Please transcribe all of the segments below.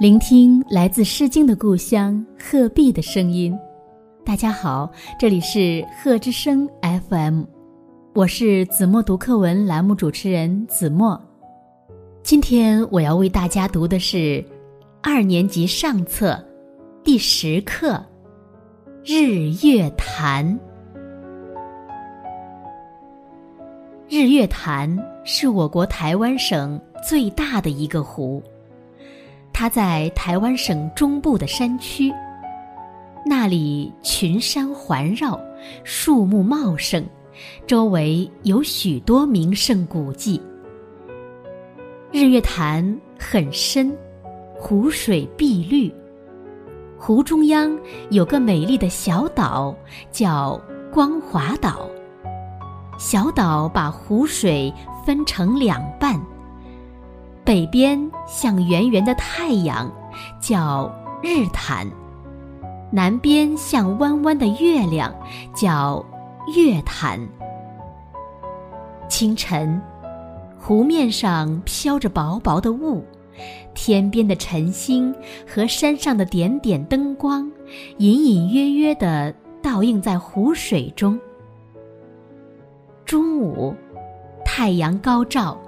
聆听来自《诗经》的故乡鹤壁的声音。大家好，这里是鹤之声 FM，我是子墨读课文栏目主持人子墨。今天我要为大家读的是二年级上册第十课《日月潭》。日月潭是我国台湾省最大的一个湖。它在台湾省中部的山区，那里群山环绕，树木茂盛，周围有许多名胜古迹。日月潭很深，湖水碧绿，湖中央有个美丽的小岛，叫光华岛。小岛把湖水分成两半。北边像圆圆的太阳，叫日潭；南边像弯弯的月亮，叫月潭。清晨，湖面上飘着薄薄的雾，天边的晨星和山上的点点灯光，隐隐约约地倒映在湖水中。中午，太阳高照。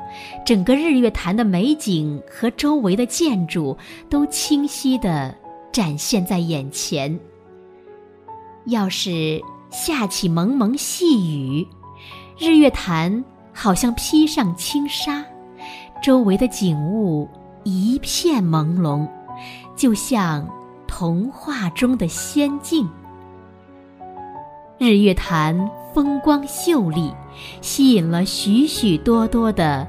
整个日月潭的美景和周围的建筑都清晰地展现在眼前。要是下起蒙蒙细雨，日月潭好像披上轻纱，周围的景物一片朦胧，就像童话中的仙境。日月潭风光秀丽，吸引了许许多多的。